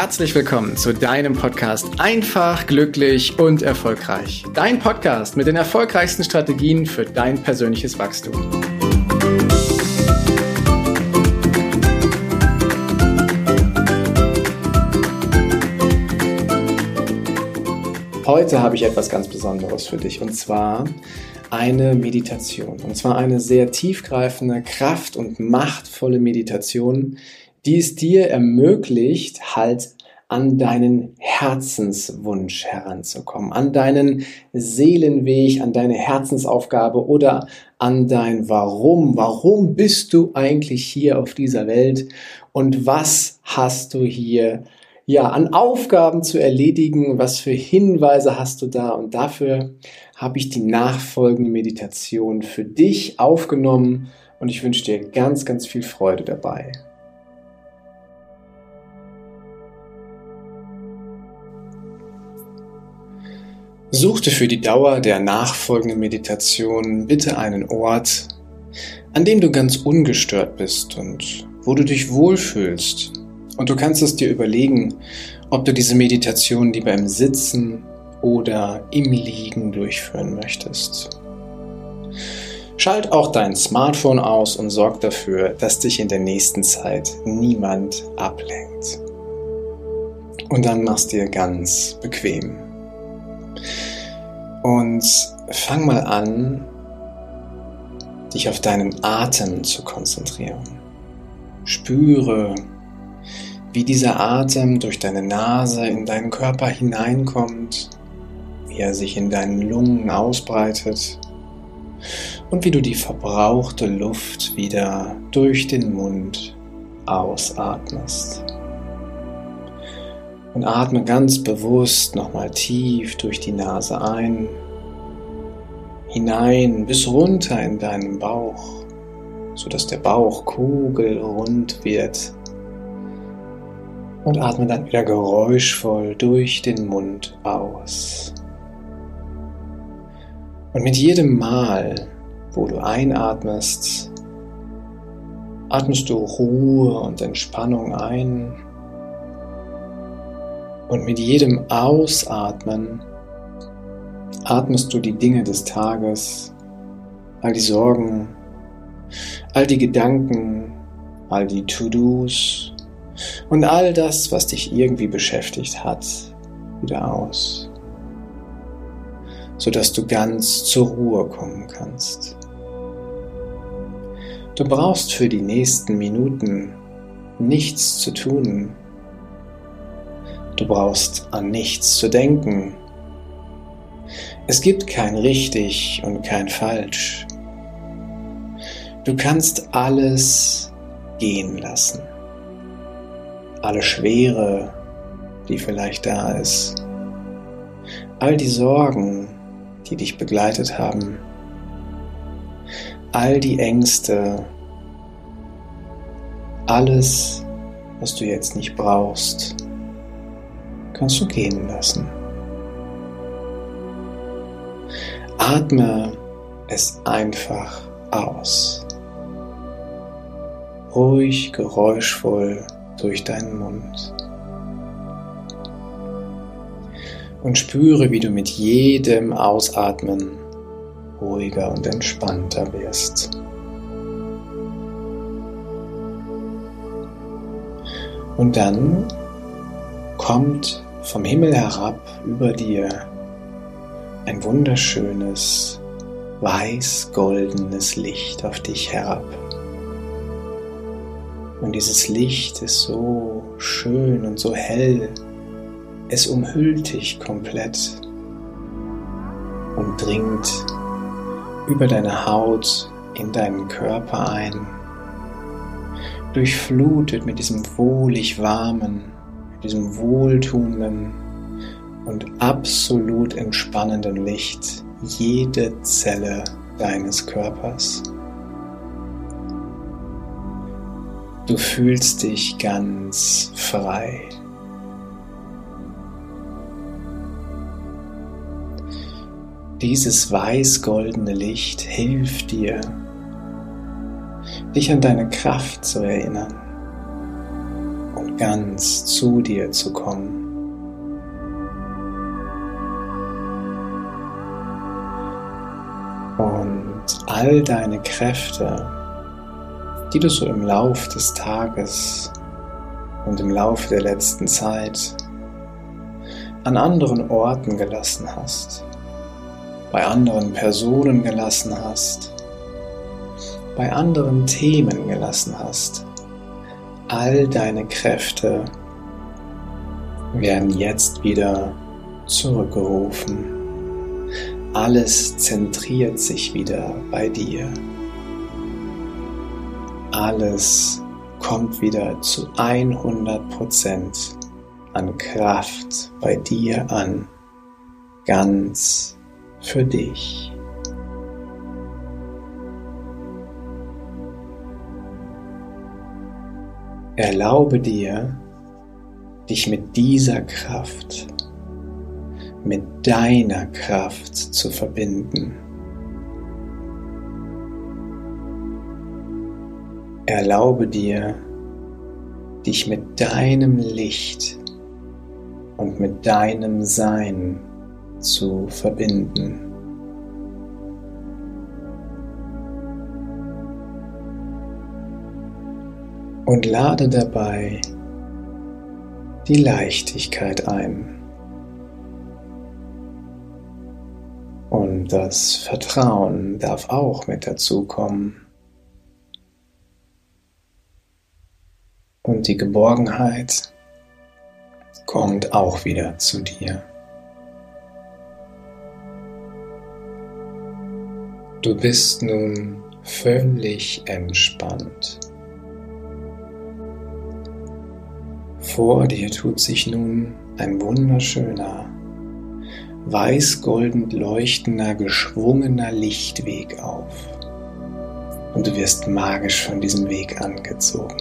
herzlich willkommen zu deinem Podcast Einfach, glücklich und erfolgreich. Dein Podcast mit den erfolgreichsten Strategien für dein persönliches Wachstum. Heute habe ich etwas ganz Besonderes für dich und zwar eine Meditation. Und zwar eine sehr tiefgreifende, kraft- und machtvolle Meditation, die es dir ermöglicht, halt an deinen Herzenswunsch heranzukommen, an deinen Seelenweg, an deine Herzensaufgabe oder an dein Warum. Warum bist du eigentlich hier auf dieser Welt und was hast du hier ja, an Aufgaben zu erledigen, was für Hinweise hast du da und dafür habe ich die nachfolgende Meditation für dich aufgenommen und ich wünsche dir ganz, ganz viel Freude dabei. Such dir für die Dauer der nachfolgenden Meditation bitte einen Ort, an dem du ganz ungestört bist und wo du dich wohlfühlst. Und du kannst es dir überlegen, ob du diese Meditation lieber im Sitzen oder im Liegen durchführen möchtest. Schalt auch dein Smartphone aus und sorg dafür, dass dich in der nächsten Zeit niemand ablenkt. Und dann machst dir ganz bequem. Und fang mal an, dich auf deinen Atem zu konzentrieren. Spüre, wie dieser Atem durch deine Nase in deinen Körper hineinkommt, wie er sich in deinen Lungen ausbreitet und wie du die verbrauchte Luft wieder durch den Mund ausatmest und atme ganz bewusst nochmal tief durch die Nase ein, hinein bis runter in deinen Bauch, sodass der Bauch kugelrund wird. Und atme dann wieder geräuschvoll durch den Mund aus. Und mit jedem Mal, wo du einatmest, atmest du Ruhe und Entspannung ein und mit jedem Ausatmen atmest du die Dinge des Tages, all die Sorgen, all die Gedanken, all die To-Dos und all das, was dich irgendwie beschäftigt hat, wieder aus, sodass du ganz zur Ruhe kommen kannst. Du brauchst für die nächsten Minuten nichts zu tun, Du brauchst an nichts zu denken. Es gibt kein richtig und kein falsch. Du kannst alles gehen lassen. Alle Schwere, die vielleicht da ist. All die Sorgen, die dich begleitet haben. All die Ängste. Alles, was du jetzt nicht brauchst kannst du gehen lassen. Atme es einfach aus. Ruhig, geräuschvoll durch deinen Mund. Und spüre, wie du mit jedem Ausatmen ruhiger und entspannter wirst. Und dann kommt vom Himmel herab über dir ein wunderschönes, weiß-goldenes Licht auf dich herab. Und dieses Licht ist so schön und so hell, es umhüllt dich komplett und dringt über deine Haut in deinen Körper ein, durchflutet mit diesem wohlig warmen, diesem wohltuenden und absolut entspannenden Licht jede Zelle deines Körpers. Du fühlst dich ganz frei. Dieses weiß-goldene Licht hilft dir, dich an deine Kraft zu erinnern ganz zu dir zu kommen. Und all deine Kräfte, die du so im Lauf des Tages und im Laufe der letzten Zeit an anderen Orten gelassen hast, bei anderen Personen gelassen hast, bei anderen Themen gelassen hast. All deine Kräfte werden jetzt wieder zurückgerufen. Alles zentriert sich wieder bei dir. Alles kommt wieder zu 100% an Kraft bei dir an, ganz für dich. Erlaube dir, dich mit dieser Kraft, mit deiner Kraft zu verbinden. Erlaube dir, dich mit deinem Licht und mit deinem Sein zu verbinden. Und lade dabei die Leichtigkeit ein und das Vertrauen darf auch mit dazukommen. Und die Geborgenheit kommt auch wieder zu dir. Du bist nun völlig entspannt. Vor dir tut sich nun ein wunderschöner, weiß-goldend leuchtender, geschwungener Lichtweg auf. Und du wirst magisch von diesem Weg angezogen.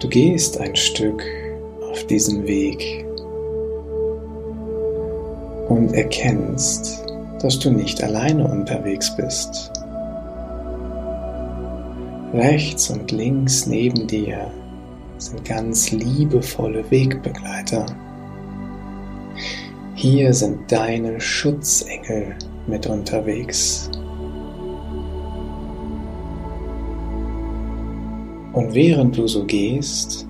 Du gehst ein Stück auf diesem Weg und erkennst, dass du nicht alleine unterwegs bist. Rechts und links neben dir sind ganz liebevolle Wegbegleiter. Hier sind deine Schutzengel mit unterwegs. Und während du so gehst,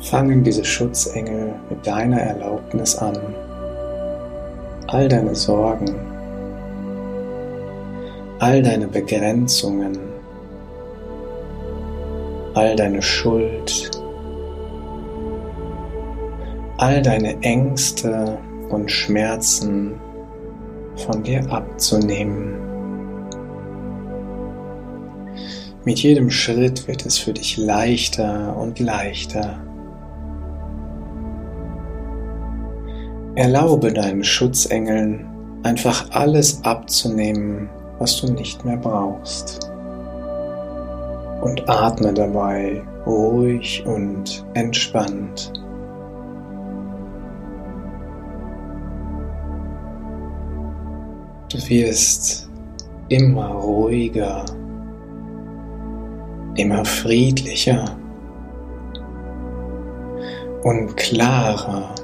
fangen diese Schutzengel mit deiner Erlaubnis an, all deine Sorgen, all deine Begrenzungen, all deine Schuld, all deine Ängste und Schmerzen von dir abzunehmen. Mit jedem Schritt wird es für dich leichter und leichter. Erlaube deinen Schutzengeln einfach alles abzunehmen, was du nicht mehr brauchst. Und atme dabei ruhig und entspannt. Du wirst immer ruhiger immer friedlicher und klarer.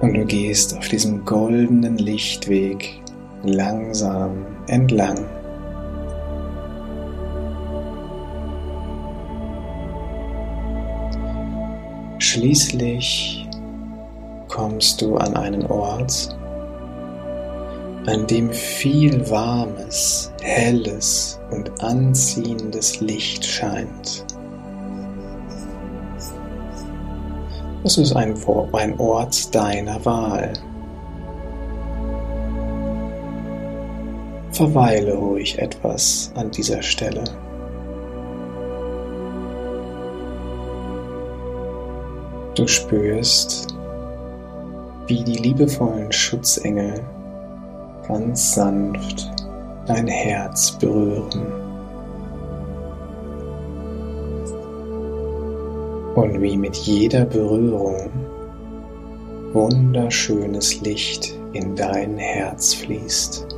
Und du gehst auf diesem goldenen Lichtweg langsam entlang. Schließlich kommst du an einen Ort, an dem viel warmes, helles und anziehendes Licht scheint. Es ist ein, ein Ort deiner Wahl. Verweile ruhig etwas an dieser Stelle. Du spürst, wie die liebevollen Schutzengel ganz sanft dein Herz berühren. Und wie mit jeder Berührung wunderschönes Licht in dein Herz fließt.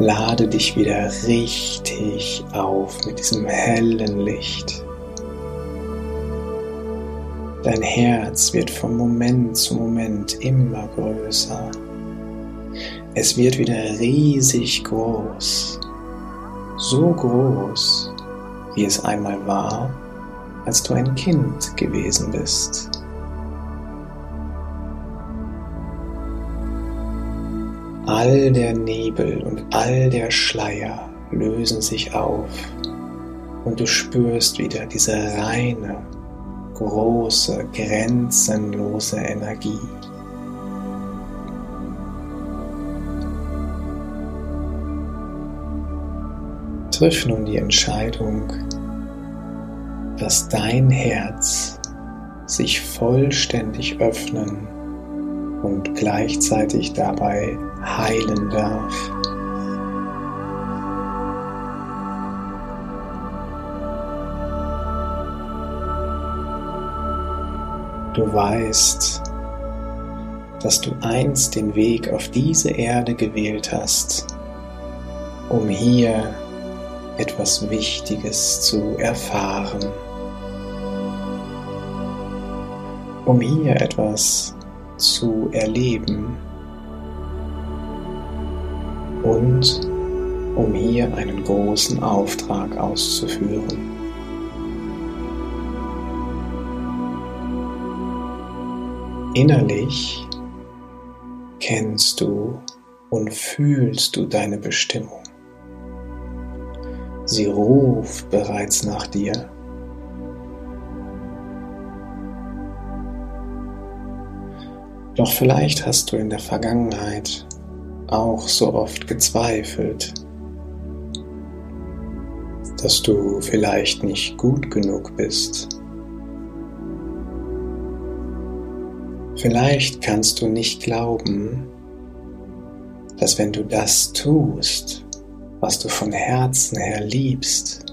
Lade dich wieder richtig auf mit diesem hellen Licht. Dein Herz wird von Moment zu Moment immer größer. Es wird wieder riesig groß, so groß, wie es einmal war, als du ein Kind gewesen bist. All der Nebel und all der Schleier lösen sich auf und du spürst wieder diese reine, große, grenzenlose Energie. Triff nun die Entscheidung, dass dein Herz sich vollständig öffnen und gleichzeitig dabei heilen darf. Du weißt, dass du einst den Weg auf diese Erde gewählt hast, um hier etwas Wichtiges zu erfahren, um hier etwas zu erleben und um hier einen großen Auftrag auszuführen. Innerlich kennst du und fühlst du deine Bestimmung. Sie ruft bereits nach dir. Doch vielleicht hast du in der Vergangenheit auch so oft gezweifelt, dass du vielleicht nicht gut genug bist. Vielleicht kannst du nicht glauben, dass wenn du das tust, was du von Herzen her liebst,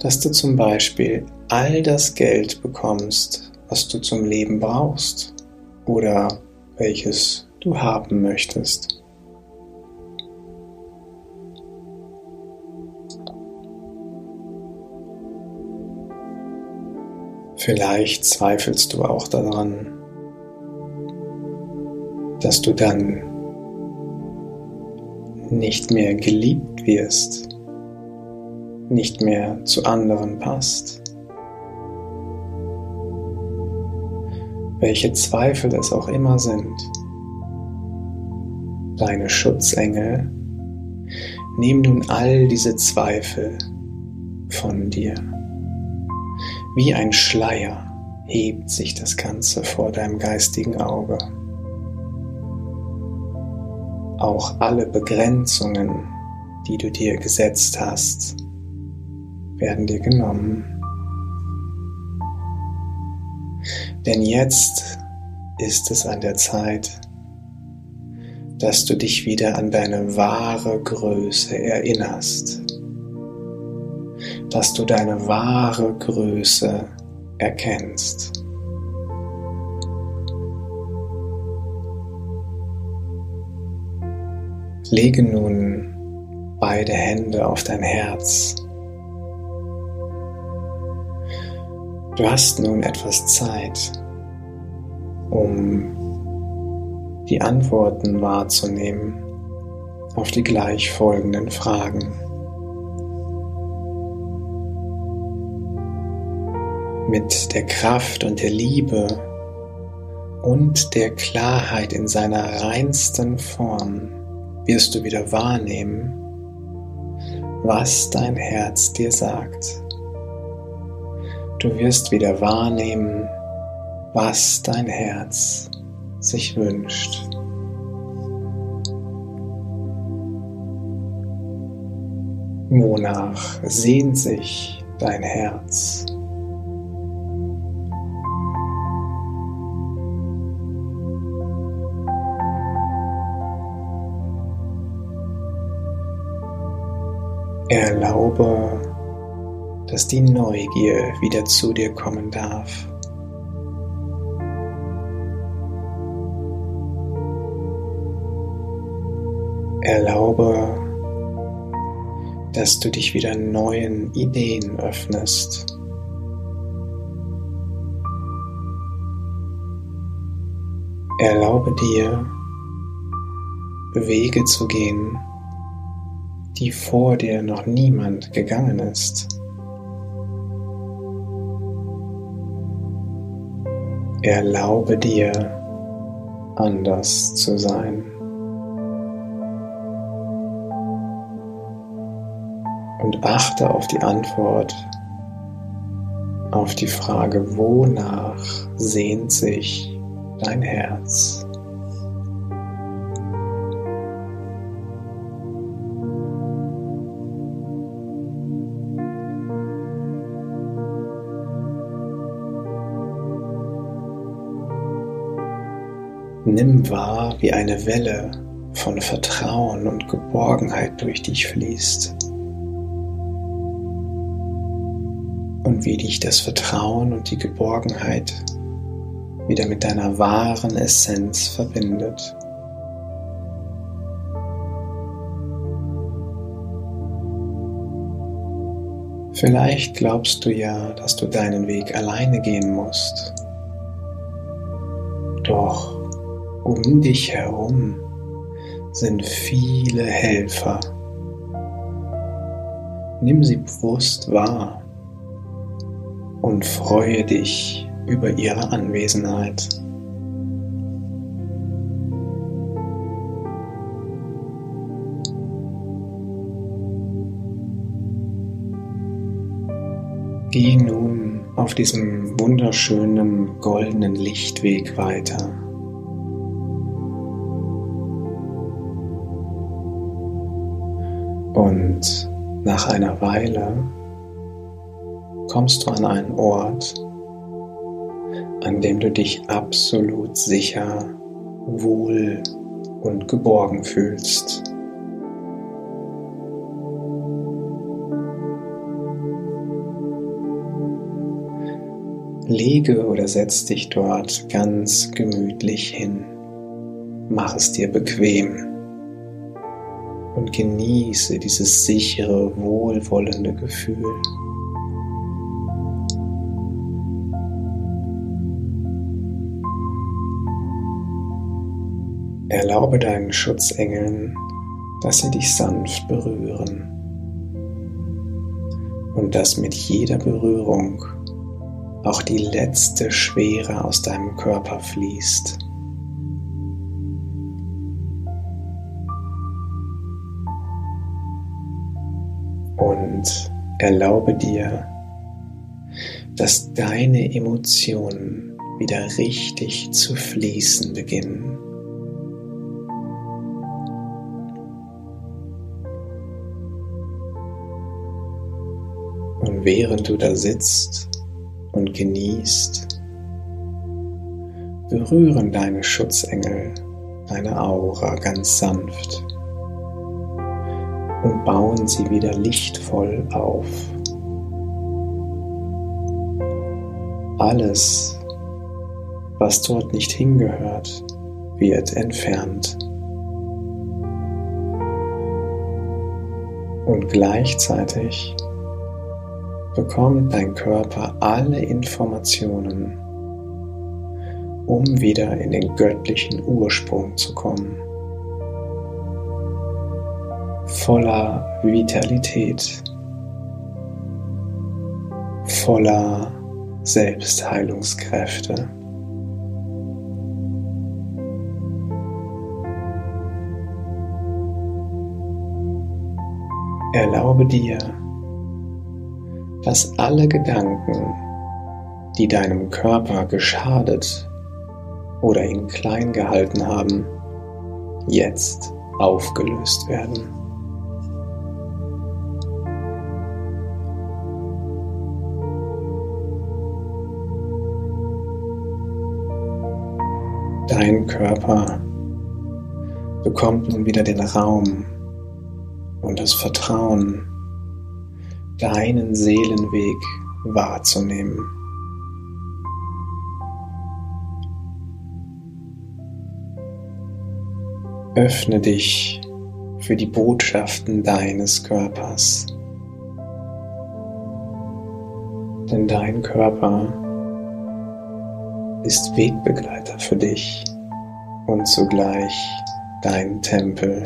dass du zum Beispiel all das Geld bekommst, was du zum Leben brauchst oder welches du haben möchtest. Vielleicht zweifelst du auch daran, dass du dann nicht mehr geliebt wirst, nicht mehr zu anderen passt. Welche Zweifel es auch immer sind, deine Schutzengel nehmen nun all diese Zweifel von dir. Wie ein Schleier hebt sich das Ganze vor deinem geistigen Auge auch alle Begrenzungen, die du dir gesetzt hast, werden dir genommen. Denn jetzt ist es an der Zeit, dass du dich wieder an deine wahre Größe erinnerst, dass du deine wahre Größe erkennst. Lege nun beide Hände auf dein Herz. Du hast nun etwas Zeit, um die Antworten wahrzunehmen auf die gleich folgenden Fragen. Mit der Kraft und der Liebe und der Klarheit in seiner reinsten Form wirst du wieder wahrnehmen, was dein Herz dir sagt. Du wirst wieder wahrnehmen, was dein Herz sich wünscht. Wonach sehnt sich dein Herz? Erlaube, dass die Neugier wieder zu dir kommen darf. Erlaube, dass du dich wieder neuen Ideen öffnest. Erlaube dir, Wege zu gehen, die vor dir noch niemand gegangen ist. Erlaube dir, anders zu sein. Und achte auf die Antwort auf die Frage, wonach sehnt sich dein Herz. Nimm wahr, wie eine Welle von Vertrauen und Geborgenheit durch dich fließt. Und wie dich das Vertrauen und die Geborgenheit wieder mit deiner wahren Essenz verbindet. Vielleicht glaubst du ja, dass du deinen Weg alleine gehen musst. Doch um dich herum sind viele Helfer. Nimm sie bewusst wahr und freue dich über ihre Anwesenheit. Geh nun auf diesem wunderschönen goldenen Lichtweg weiter. Und nach einer Weile kommst du an einen Ort, an dem du dich absolut sicher, wohl und geborgen fühlst. Lege oder setz dich dort ganz gemütlich hin. Mach es dir bequem und genieße dieses sichere, wohlwollende Gefühl. Erlaube deinen Schutzengeln, dass sie dich sanft berühren und dass mit jeder Berührung auch die letzte Schwere aus deinem Körper fließt. Und erlaube dir, dass deine Emotionen wieder richtig zu fließen beginnen. Und während du da sitzt und genießt, berühren deine Schutzengel deine Aura ganz sanft und bauen sie wieder lichtvoll auf. Alles, was dort nicht hingehört, wird entfernt. Und gleichzeitig bekommt dein Körper alle Informationen, um wieder in den göttlichen Ursprung zu kommen. Voller Vitalität, voller Selbstheilungskräfte. Erlaube dir, dass alle Gedanken, die deinem Körper geschadet oder ihn klein gehalten haben, jetzt aufgelöst werden. Dein Körper bekommt nun wieder den Raum und das Vertrauen, deinen Seelenweg wahrzunehmen. Öffne dich für die Botschaften deines Körpers. Denn dein Körper ist Wegbegleiter für dich und zugleich dein Tempel.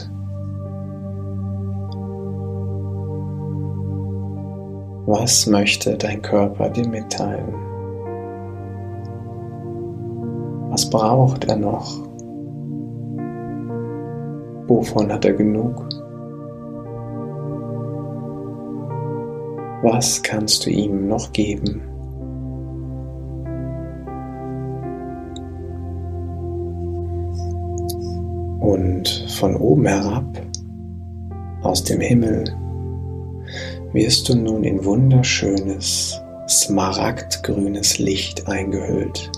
Was möchte dein Körper dir mitteilen? Was braucht er noch? Wovon hat er genug? Was kannst du ihm noch geben? Von oben herab, aus dem Himmel, wirst du nun in wunderschönes, smaragdgrünes Licht eingehüllt.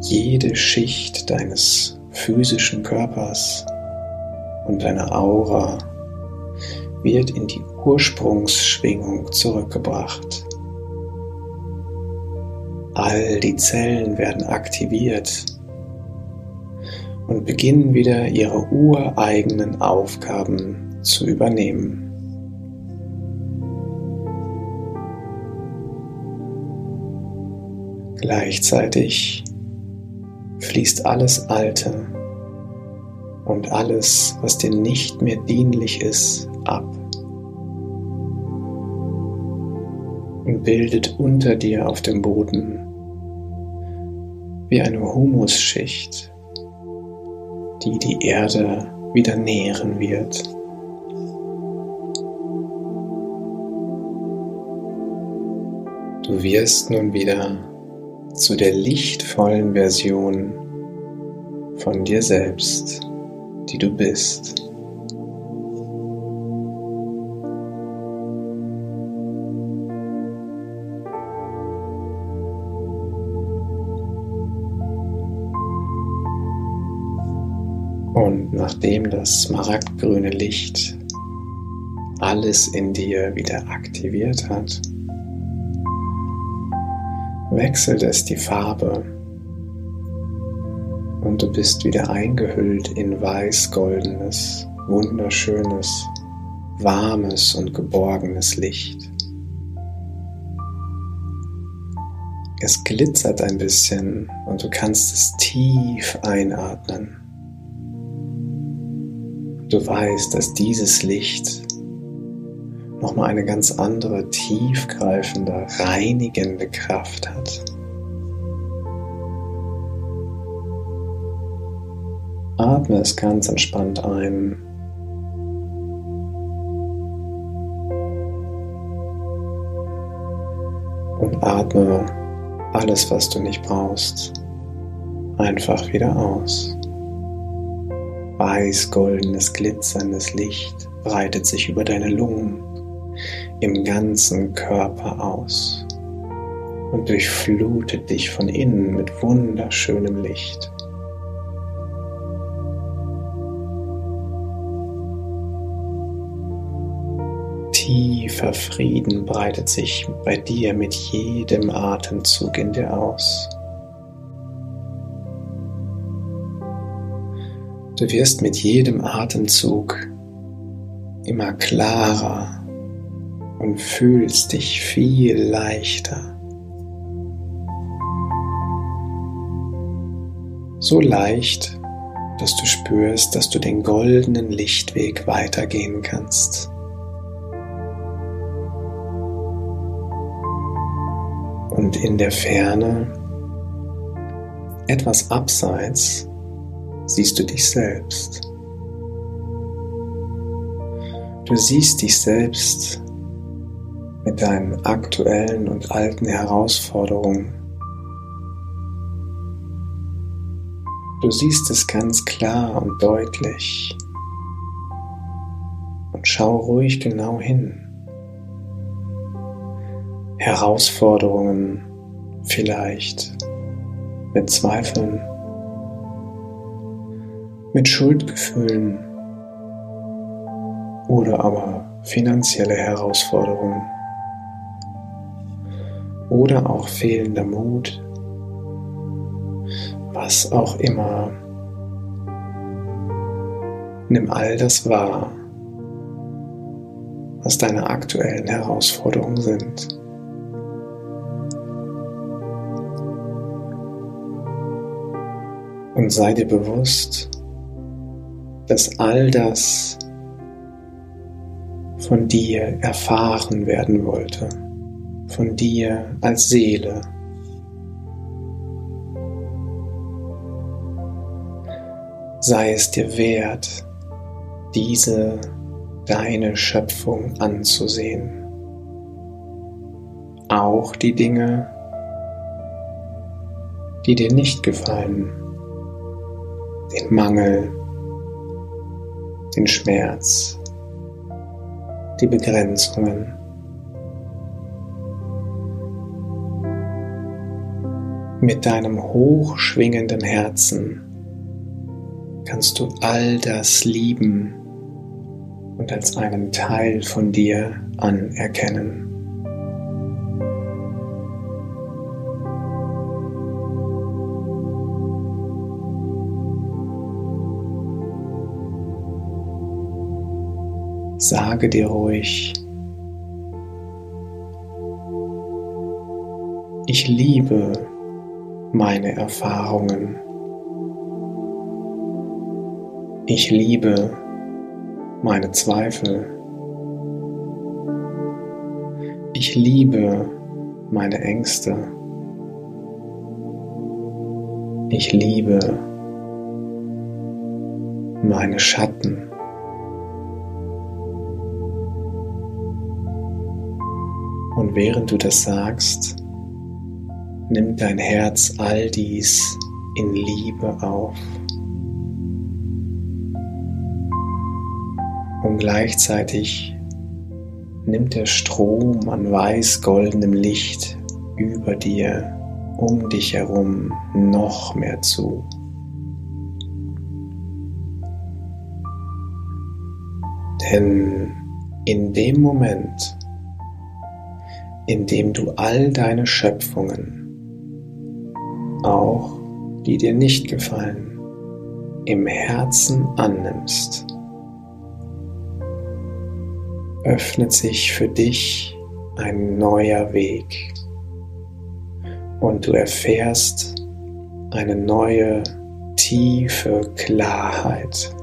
Jede Schicht deines physischen Körpers und deiner Aura wird in die Ursprungsschwingung zurückgebracht. All die Zellen werden aktiviert und beginnen wieder ihre ureigenen Aufgaben zu übernehmen. Gleichzeitig fließt alles Alte und alles, was dir nicht mehr dienlich ist, ab und bildet unter dir auf dem Boden wie eine Humusschicht, die die Erde wieder nähren wird. Du wirst nun wieder zu der lichtvollen Version von dir selbst, die du bist. Und nachdem das smaragdgrüne Licht alles in dir wieder aktiviert hat, wechselt es die Farbe und du bist wieder eingehüllt in weiß-goldenes, wunderschönes, warmes und geborgenes Licht. Es glitzert ein bisschen und du kannst es tief einatmen. Du weißt, dass dieses Licht nochmal eine ganz andere, tiefgreifende, reinigende Kraft hat. Atme es ganz entspannt ein. Und atme alles, was du nicht brauchst, einfach wieder aus. Weiß-goldenes, glitzerndes Licht breitet sich über deine Lungen im ganzen Körper aus und durchflutet dich von innen mit wunderschönem Licht. Tiefer Frieden breitet sich bei dir mit jedem Atemzug in dir aus. Du wirst mit jedem Atemzug immer klarer und fühlst dich viel leichter. So leicht, dass du spürst, dass du den goldenen Lichtweg weitergehen kannst. Und in der Ferne, etwas abseits, siehst du dich selbst. Du siehst dich selbst mit deinen aktuellen und alten Herausforderungen. Du siehst es ganz klar und deutlich und schau ruhig genau hin. Herausforderungen vielleicht mit Zweifeln, mit Schuldgefühlen oder aber finanzielle Herausforderungen oder auch fehlender Mut, was auch immer Nimm all das wahr, was deine aktuellen Herausforderungen sind. Und sei dir bewusst, dass all das von dir erfahren werden wollte, von dir als Seele. Sei es dir wert, diese deine Schöpfung anzusehen. Auch die Dinge, die dir nicht gefallen, den Mangel, den Schmerz, die Begrenzungen. Mit deinem hochschwingenden Herzen kannst du all das lieben und als einen Teil von dir anerkennen. Sage dir ruhig, ich liebe meine Erfahrungen. Ich liebe meine Zweifel. Ich liebe meine Ängste. Ich liebe meine Schatten. Und während du das sagst, nimmt dein Herz all dies in Liebe auf. Und gleichzeitig nimmt der Strom an weiß-goldenem Licht über dir, um dich herum noch mehr zu. Denn in dem Moment, indem du all deine Schöpfungen, auch die dir nicht gefallen, im Herzen annimmst, öffnet sich für dich ein neuer Weg und du erfährst eine neue tiefe Klarheit.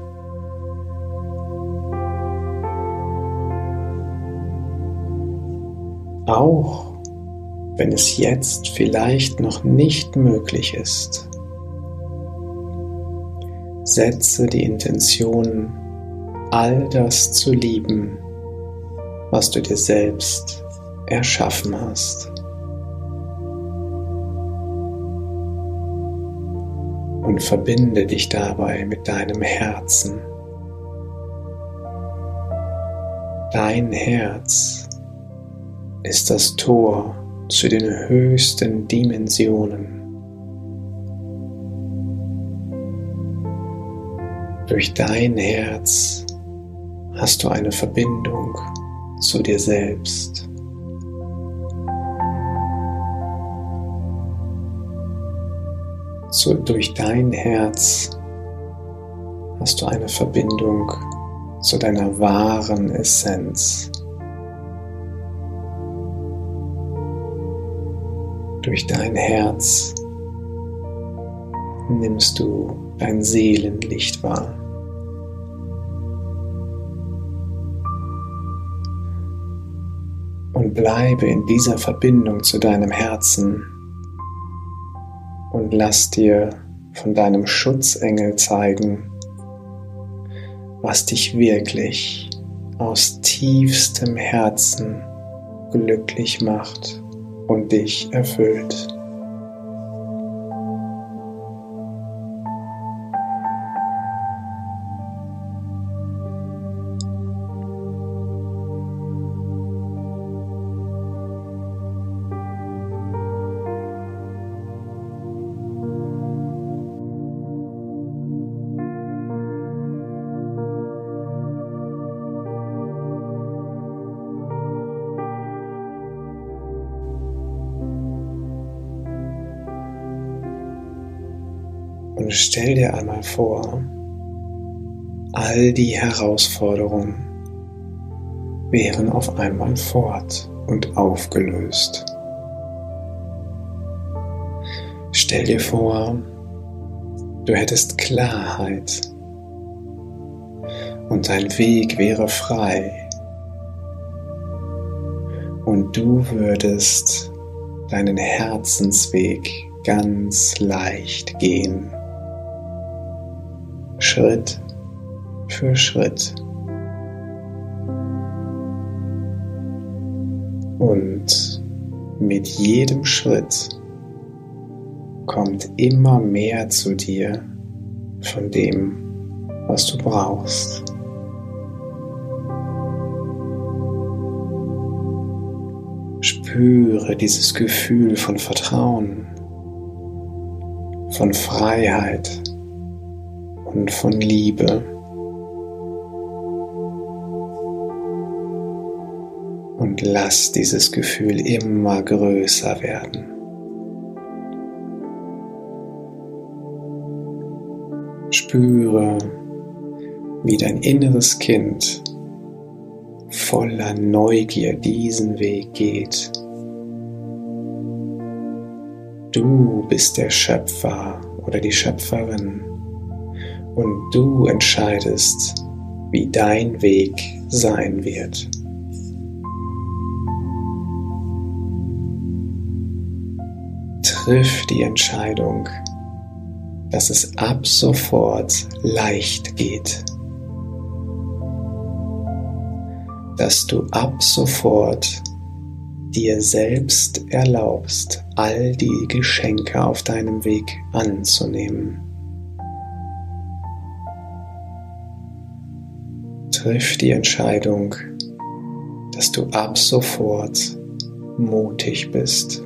Auch wenn es jetzt vielleicht noch nicht möglich ist. Setze die Intention, all das zu lieben, was du dir selbst erschaffen hast. Und verbinde dich dabei mit deinem Herzen. Dein Herz ist das Tor zu den höchsten Dimensionen. Durch dein Herz hast du eine Verbindung zu dir selbst. So, durch dein Herz hast du eine Verbindung zu deiner wahren Essenz. Durch dein Herz nimmst du dein Seelenlicht wahr. Und bleibe in dieser Verbindung zu deinem Herzen und lass dir von deinem Schutzengel zeigen, was dich wirklich aus tiefstem Herzen glücklich macht und dich erfüllt. Und stell dir einmal vor, all die Herausforderungen wären auf einmal fort und aufgelöst. Stell dir vor, du hättest Klarheit und dein Weg wäre frei und du würdest deinen Herzensweg ganz leicht gehen. Schritt für Schritt. Und mit jedem Schritt kommt immer mehr zu dir von dem, was du brauchst. Spüre dieses Gefühl von Vertrauen, von Freiheit und von Liebe. Und lass dieses Gefühl immer größer werden. Spüre, wie dein inneres Kind voller Neugier diesen Weg geht. Du bist der Schöpfer oder die Schöpferin und du entscheidest, wie dein Weg sein wird. Triff die Entscheidung, dass es ab sofort leicht geht. Dass du ab sofort dir selbst erlaubst, all die Geschenke auf deinem Weg anzunehmen. Triff die Entscheidung, dass du ab sofort mutig bist.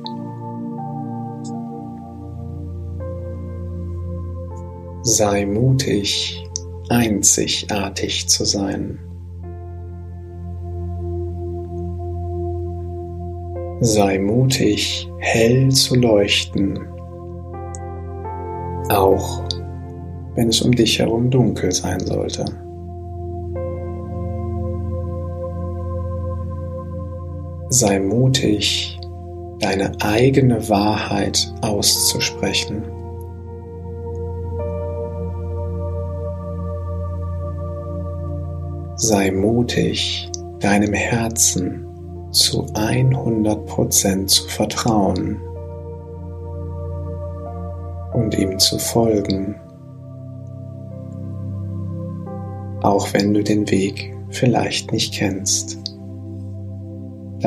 Sei mutig, einzigartig zu sein. Sei mutig, hell zu leuchten, auch wenn es um dich herum dunkel sein sollte. Sei mutig, deine eigene Wahrheit auszusprechen. Sei mutig, deinem Herzen zu 100% zu vertrauen und ihm zu folgen, auch wenn du den Weg vielleicht nicht kennst.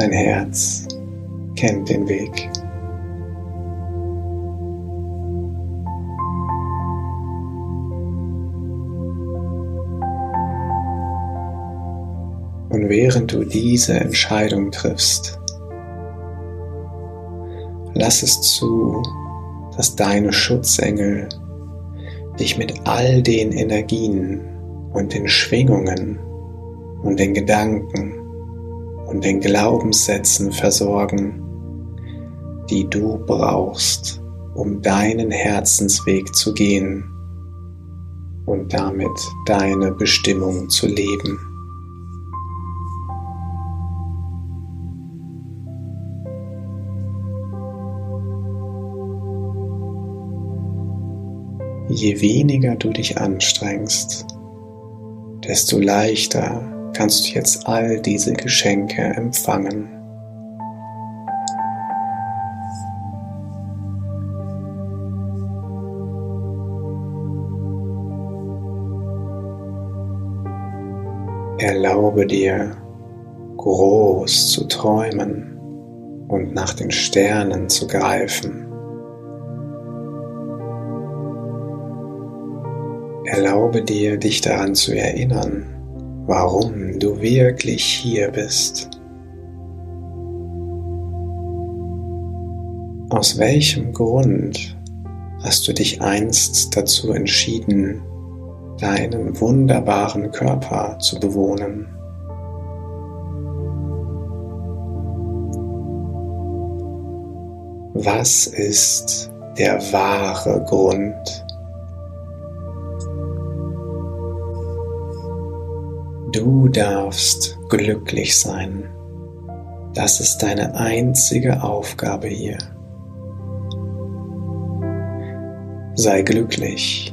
Dein Herz kennt den Weg. Und während du diese Entscheidung triffst, lass es zu, dass deine Schutzengel dich mit all den Energien und den Schwingungen und den Gedanken und den Glaubenssätzen versorgen, die du brauchst, um deinen Herzensweg zu gehen und damit deine Bestimmung zu leben. Je weniger du dich anstrengst, desto leichter kannst du jetzt all diese Geschenke empfangen. Erlaube dir, groß zu träumen und nach den Sternen zu greifen. Erlaube dir, dich daran zu erinnern, warum du wirklich hier bist. Aus welchem Grund hast du dich einst dazu entschieden, deinen wunderbaren Körper zu bewohnen? Was ist der wahre Grund? Du darfst glücklich sein. Das ist deine einzige Aufgabe hier. Sei glücklich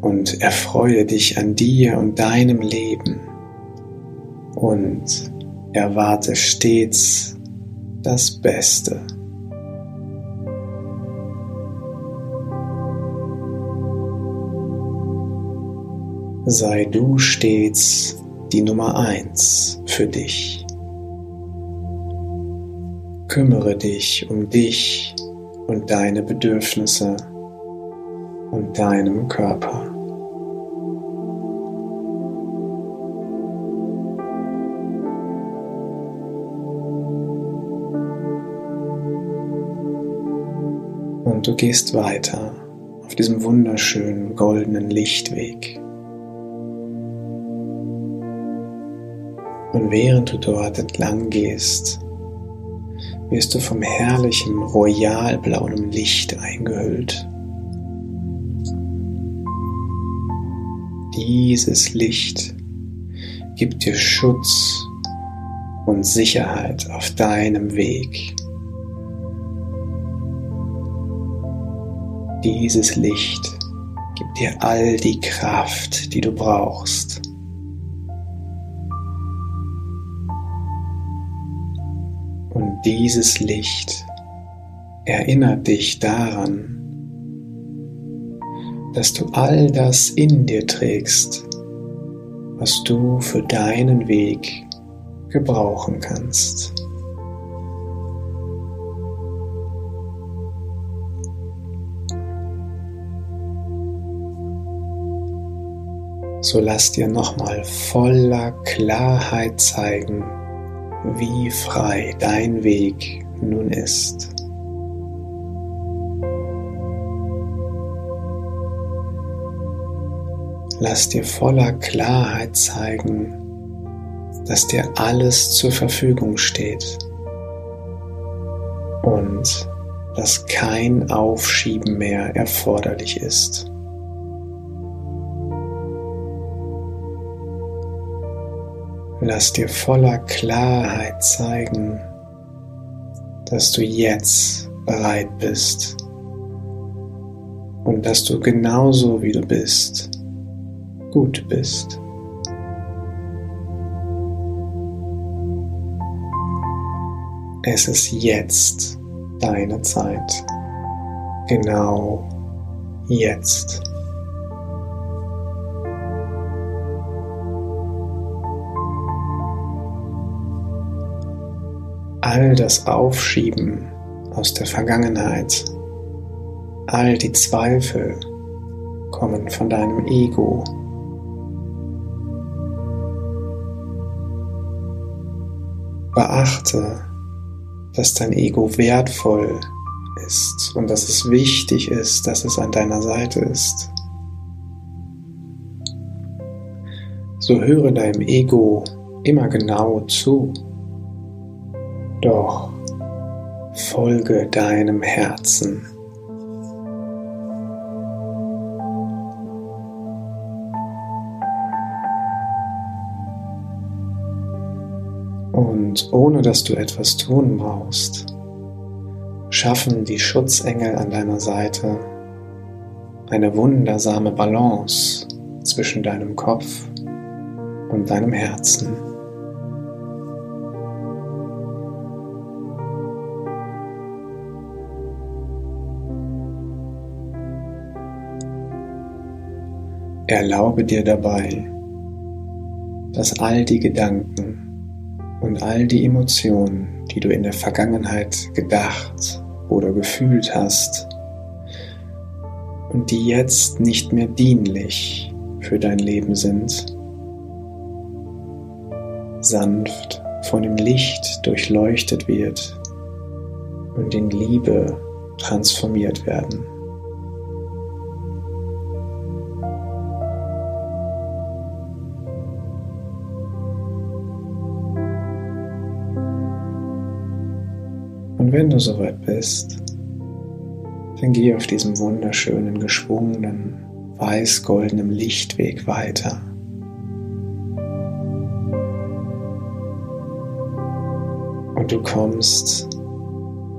und erfreue dich an dir und deinem Leben und erwarte stets das Beste. Sei du stets die Nummer eins für dich. Kümmere dich um dich und deine Bedürfnisse und deinem Körper. Und du gehst weiter auf diesem wunderschönen goldenen Lichtweg. Und während du dort entlang gehst, wirst du vom herrlichen royalblauen Licht eingehüllt. Dieses Licht gibt dir Schutz und Sicherheit auf deinem Weg. Dieses Licht gibt dir all die Kraft, die du brauchst. Dieses Licht erinnert dich daran, dass du all das in dir trägst, was du für deinen Weg gebrauchen kannst. So lass dir nochmal voller Klarheit zeigen, wie frei dein Weg nun ist. Lass dir voller Klarheit zeigen, dass dir alles zur Verfügung steht und dass kein Aufschieben mehr erforderlich ist. Lass dir voller Klarheit zeigen, dass du jetzt bereit bist und dass du genauso wie du bist, gut bist. Es ist jetzt deine Zeit. Genau jetzt. All das Aufschieben aus der Vergangenheit, all die Zweifel kommen von deinem Ego. Beachte, dass dein Ego wertvoll ist und dass es wichtig ist, dass es an deiner Seite ist. So höre deinem Ego immer genau zu doch folge deinem Herzen. Und ohne dass du etwas tun brauchst, schaffen die Schutzengel an deiner Seite eine wundersame Balance zwischen deinem Kopf und deinem Herzen. Erlaube dir dabei, dass all die Gedanken und all die Emotionen, die du in der Vergangenheit gedacht oder gefühlt hast und die jetzt nicht mehr dienlich für dein Leben sind, sanft von dem Licht durchleuchtet wird und in Liebe transformiert werden. Und wenn du soweit bist, dann geh auf diesem wunderschönen, geschwungenen, weiß-goldenen Lichtweg weiter. Und du kommst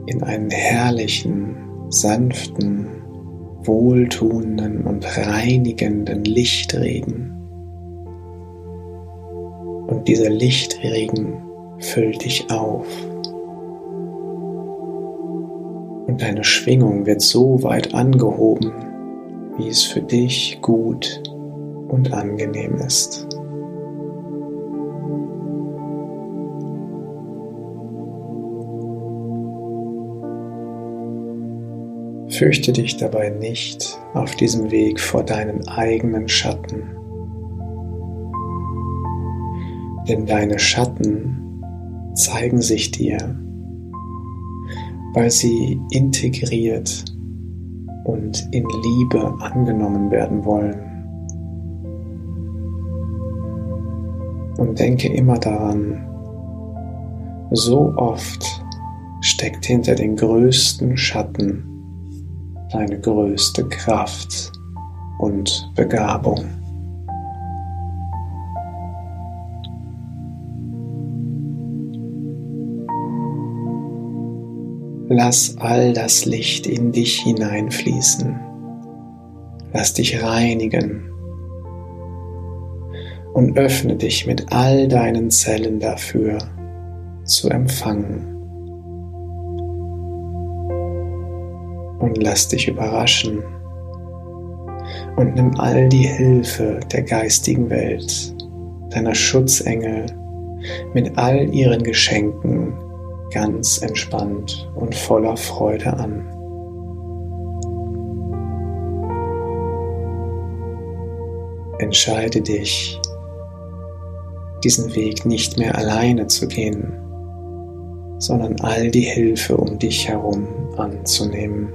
in einen herrlichen, sanften, wohltuenden und reinigenden Lichtregen. Und dieser Lichtregen füllt dich auf. Und deine Schwingung wird so weit angehoben, wie es für dich gut und angenehm ist. Fürchte dich dabei nicht auf diesem Weg vor deinen eigenen Schatten. Denn deine Schatten zeigen sich dir, weil sie integriert und in Liebe angenommen werden wollen. Und denke immer daran, so oft steckt hinter den größten Schatten deine größte Kraft und Begabung. Lass all das Licht in dich hineinfließen. Lass dich reinigen und öffne dich mit all deinen Zellen dafür zu empfangen. und lass dich überraschen und nimm all die Hilfe der geistigen Welt, deiner Schutzengel mit all ihren Geschenken ganz entspannt und voller Freude an. Entscheide dich, diesen Weg nicht mehr alleine zu gehen, sondern all die Hilfe um dich herum anzunehmen.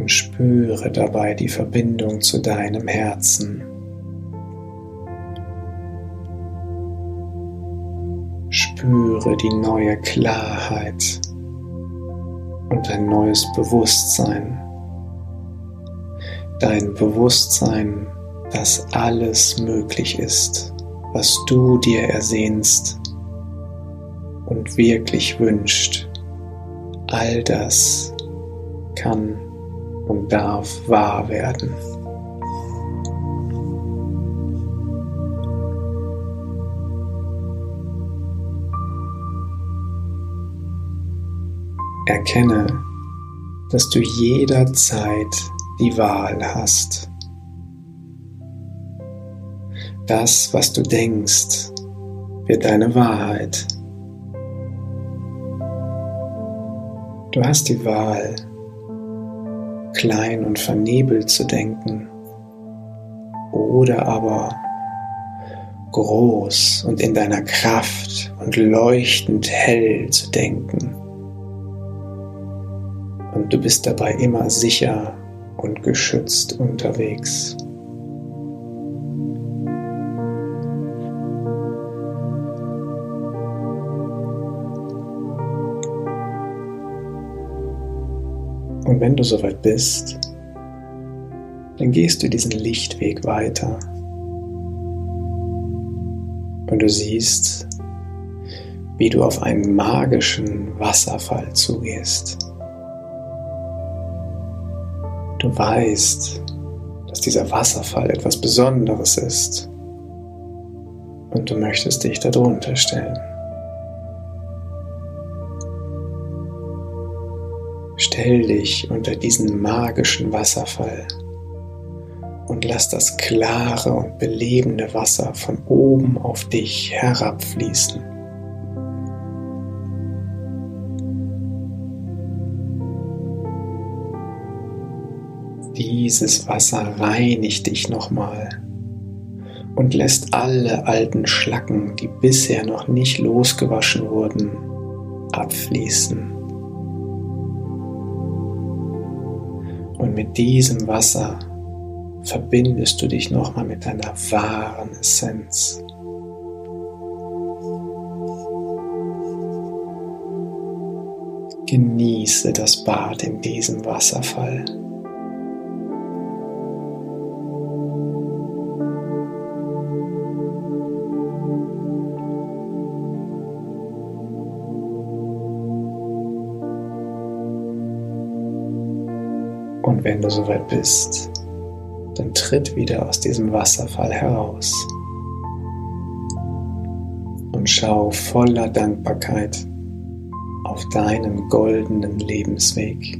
Und spüre dabei die Verbindung zu deinem Herzen. Spüre die neue Klarheit und ein neues Bewusstsein. Dein Bewusstsein, dass alles möglich ist, was du dir ersehnst und wirklich wünscht. All das kann und darf wahr werden. Erkenne, dass du jederzeit die Wahl hast. Das, was du denkst, wird deine Wahrheit. Du hast die Wahl, klein und vernebelt zu denken oder aber groß und in deiner Kraft und leuchtend hell zu denken. Und du bist dabei immer sicher und geschützt unterwegs. Und wenn du soweit bist, dann gehst du diesen Lichtweg weiter. Und du siehst, wie du auf einen magischen Wasserfall zugehst. Du weißt, dass dieser Wasserfall etwas Besonderes ist und du möchtest dich darunter stellen. Stell dich unter diesen magischen Wasserfall und lass das klare und belebende Wasser von oben auf dich herabfließen. Dieses Wasser reinigt dich nochmal und lässt alle alten Schlacken, die bisher noch nicht losgewaschen wurden, abfließen. Und mit diesem Wasser verbindest du dich nochmal mit deiner wahren Essenz. Genieße das Bad in diesem Wasserfall. Und wenn du soweit bist, dann tritt wieder aus diesem Wasserfall heraus und schau voller Dankbarkeit auf deinen goldenen Lebensweg.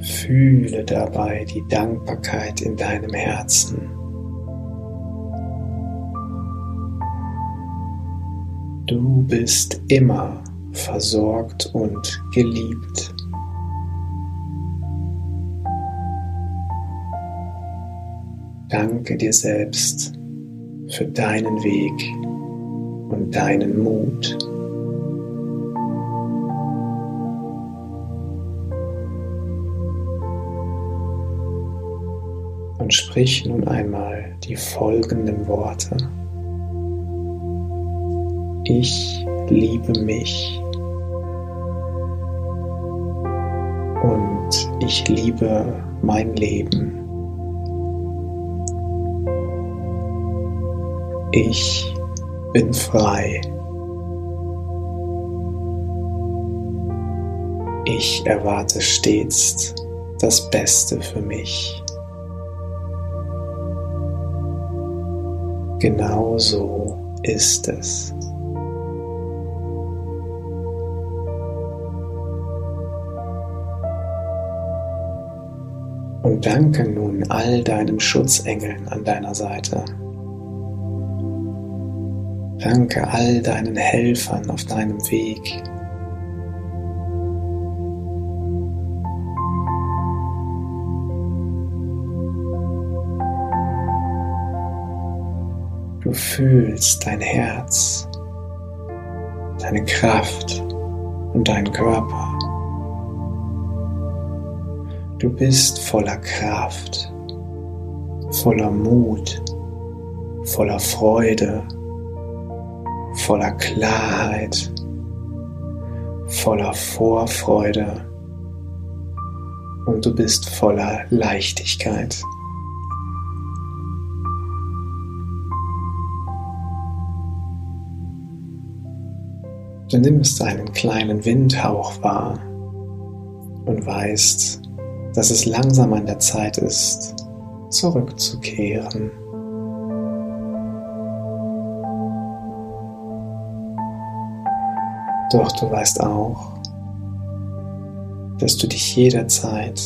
Fühle dabei die Dankbarkeit in deinem Herzen. Du bist immer versorgt und geliebt. Danke dir selbst für deinen Weg und deinen Mut. Und sprich nun einmal die folgenden Worte. Ich liebe mich ich liebe mein Leben. Ich bin frei. Ich erwarte stets das Beste für mich. Genau so ist es. Danke nun all deinen Schutzengeln an deiner Seite. Danke all deinen Helfern auf deinem Weg. Du fühlst dein Herz, deine Kraft und deinen Körper. Du bist voller Kraft, voller Mut, voller Freude voller Klarheit, voller Vorfreude und du bist voller Leichtigkeit. Du nimmst einen kleinen Windhauch wahr und weißt, dass es langsam an der Zeit ist, zurückzukehren. Doch du weißt auch, dass du dich jederzeit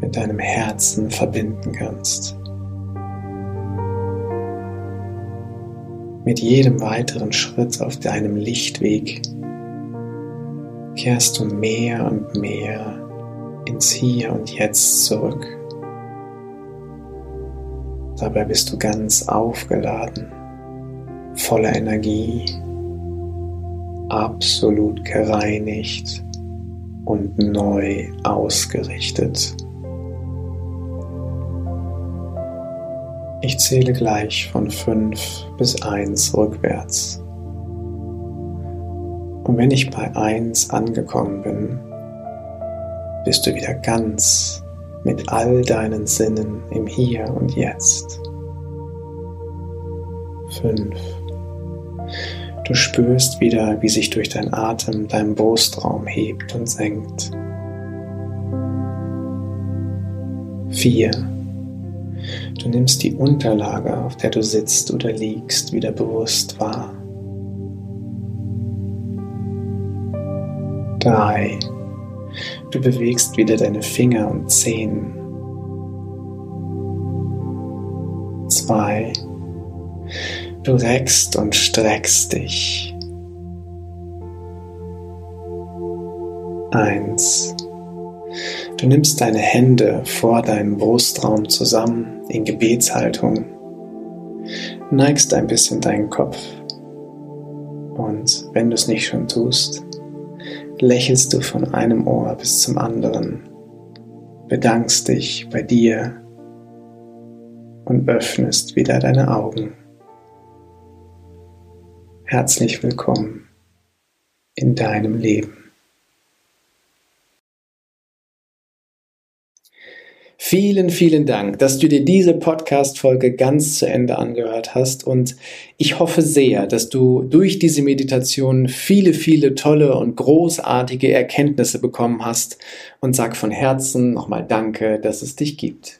mit deinem Herzen verbinden kannst. Mit jedem weiteren Schritt auf deinem Lichtweg kehrst du mehr und mehr ins Hier und Jetzt zurück. Dabei bist du ganz aufgeladen, voller Energie absolut gereinigt und neu ausgerichtet. Ich zähle gleich von 5 bis 1 rückwärts. Und wenn ich bei 1 angekommen bin, bist du wieder ganz mit all deinen Sinnen im Hier und Jetzt. 5 Du spürst wieder, wie sich durch deinen Atem dein Brustraum hebt und senkt. 4. Du nimmst die Unterlage, auf der du sitzt oder liegst, wieder bewusst wahr. 3. Du bewegst wieder deine Finger und Zehen. 2. Du reckst und streckst dich. Eins. Du nimmst deine Hände vor deinem Brustraum zusammen in Gebetshaltung, neigst ein bisschen deinen Kopf und wenn du es nicht schon tust, lächelst du von einem Ohr bis zum anderen, bedankst dich bei dir und öffnest wieder deine Augen. Herzlich willkommen in deinem Leben. Vielen, vielen Dank, dass du dir diese Podcast-Folge ganz zu Ende angehört hast und ich hoffe sehr, dass du durch diese Meditation viele, viele tolle und großartige Erkenntnisse bekommen hast und sag von Herzen nochmal Danke, dass es dich gibt.